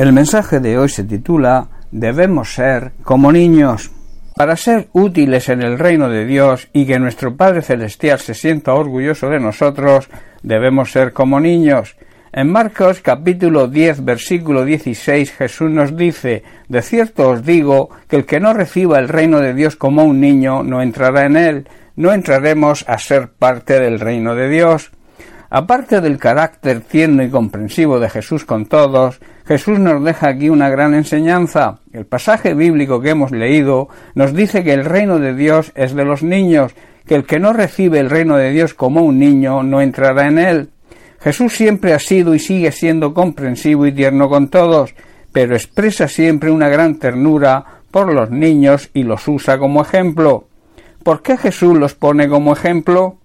El mensaje de hoy se titula Debemos ser como niños. Para ser útiles en el reino de Dios y que nuestro Padre Celestial se sienta orgulloso de nosotros, debemos ser como niños. En Marcos capítulo 10 versículo 16 Jesús nos dice, De cierto os digo que el que no reciba el reino de Dios como un niño no entrará en él, no entraremos a ser parte del reino de Dios. Aparte del carácter tierno y comprensivo de Jesús con todos, Jesús nos deja aquí una gran enseñanza. El pasaje bíblico que hemos leído nos dice que el reino de Dios es de los niños, que el que no recibe el reino de Dios como un niño no entrará en él. Jesús siempre ha sido y sigue siendo comprensivo y tierno con todos, pero expresa siempre una gran ternura por los niños y los usa como ejemplo. ¿Por qué Jesús los pone como ejemplo?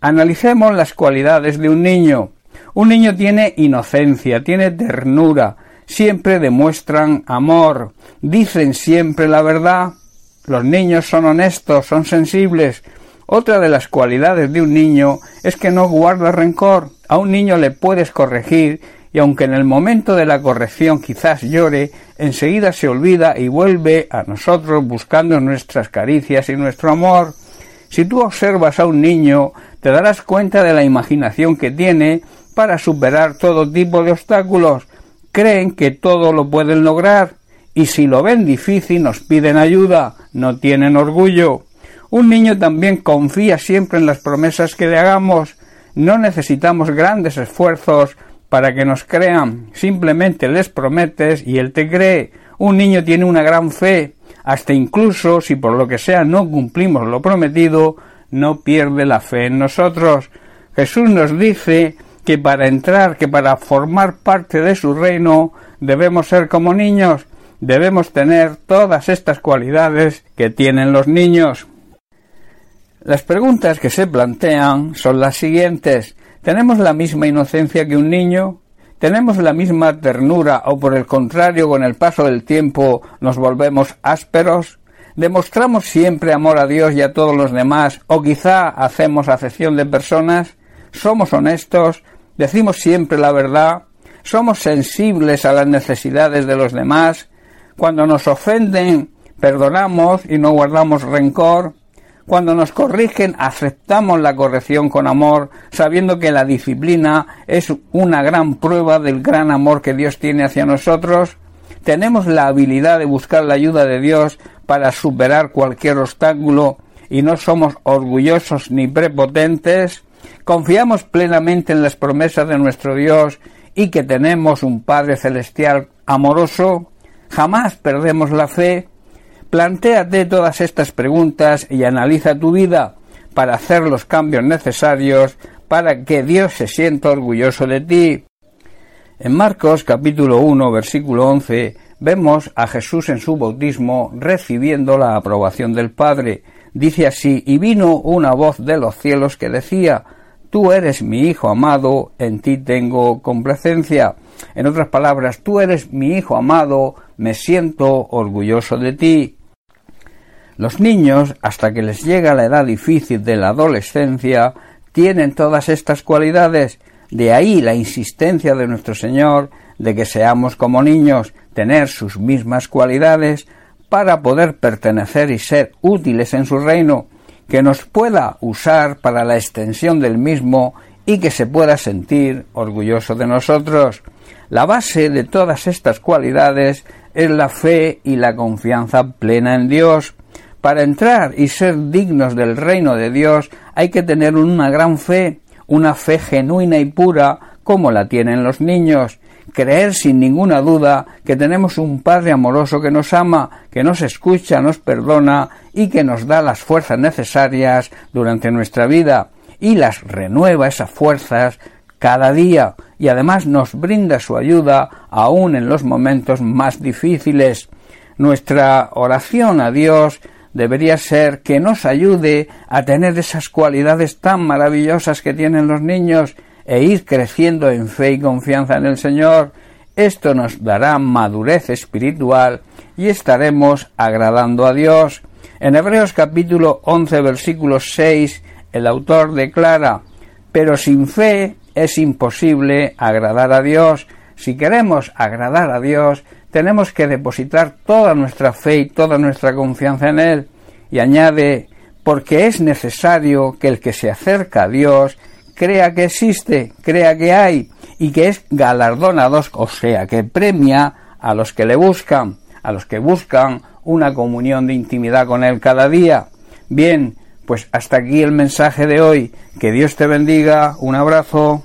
Analicemos las cualidades de un niño. Un niño tiene inocencia, tiene ternura, siempre demuestran amor, dicen siempre la verdad. Los niños son honestos, son sensibles. Otra de las cualidades de un niño es que no guarda rencor. A un niño le puedes corregir y aunque en el momento de la corrección quizás llore, enseguida se olvida y vuelve a nosotros buscando nuestras caricias y nuestro amor. Si tú observas a un niño, te darás cuenta de la imaginación que tiene para superar todo tipo de obstáculos. Creen que todo lo pueden lograr y si lo ven difícil nos piden ayuda, no tienen orgullo. Un niño también confía siempre en las promesas que le hagamos. No necesitamos grandes esfuerzos para que nos crean. Simplemente les prometes y él te cree. Un niño tiene una gran fe hasta incluso si por lo que sea no cumplimos lo prometido, no pierde la fe en nosotros. Jesús nos dice que para entrar, que para formar parte de su reino, debemos ser como niños, debemos tener todas estas cualidades que tienen los niños. Las preguntas que se plantean son las siguientes. ¿Tenemos la misma inocencia que un niño? ¿Tenemos la misma ternura o por el contrario con el paso del tiempo nos volvemos ásperos? ¿Demostramos siempre amor a Dios y a todos los demás o quizá hacemos acepción de personas? ¿Somos honestos? ¿Decimos siempre la verdad? ¿Somos sensibles a las necesidades de los demás? Cuando nos ofenden, perdonamos y no guardamos rencor. Cuando nos corrigen, aceptamos la corrección con amor, sabiendo que la disciplina es una gran prueba del gran amor que Dios tiene hacia nosotros. Tenemos la habilidad de buscar la ayuda de Dios para superar cualquier obstáculo y no somos orgullosos ni prepotentes. Confiamos plenamente en las promesas de nuestro Dios y que tenemos un Padre Celestial amoroso. Jamás perdemos la fe Plantéate todas estas preguntas y analiza tu vida para hacer los cambios necesarios para que Dios se sienta orgulloso de ti. En Marcos capítulo 1 versículo 11 vemos a Jesús en su bautismo recibiendo la aprobación del Padre. Dice así, y vino una voz de los cielos que decía, Tú eres mi Hijo amado, en ti tengo complacencia. En otras palabras, tú eres mi Hijo amado, me siento orgulloso de ti. Los niños, hasta que les llega la edad difícil de la adolescencia, tienen todas estas cualidades. De ahí la insistencia de nuestro Señor de que seamos como niños, tener sus mismas cualidades para poder pertenecer y ser útiles en su reino, que nos pueda usar para la extensión del mismo y que se pueda sentir orgulloso de nosotros. La base de todas estas cualidades es la fe y la confianza plena en Dios. Para entrar y ser dignos del reino de Dios hay que tener una gran fe, una fe genuina y pura como la tienen los niños, creer sin ninguna duda que tenemos un Padre amoroso que nos ama, que nos escucha, nos perdona y que nos da las fuerzas necesarias durante nuestra vida y las renueva esas fuerzas cada día y además nos brinda su ayuda aún en los momentos más difíciles. Nuestra oración a Dios debería ser que nos ayude a tener esas cualidades tan maravillosas que tienen los niños e ir creciendo en fe y confianza en el Señor. Esto nos dará madurez espiritual y estaremos agradando a Dios. En Hebreos capítulo 11 versículo 6 el autor declara, pero sin fe es imposible agradar a Dios. Si queremos agradar a Dios, tenemos que depositar toda nuestra fe y toda nuestra confianza en Él. Y añade, porque es necesario que el que se acerca a Dios crea que existe, crea que hay, y que es galardonado, o sea, que premia a los que le buscan, a los que buscan una comunión de intimidad con Él cada día. Bien, pues hasta aquí el mensaje de hoy. Que Dios te bendiga. Un abrazo.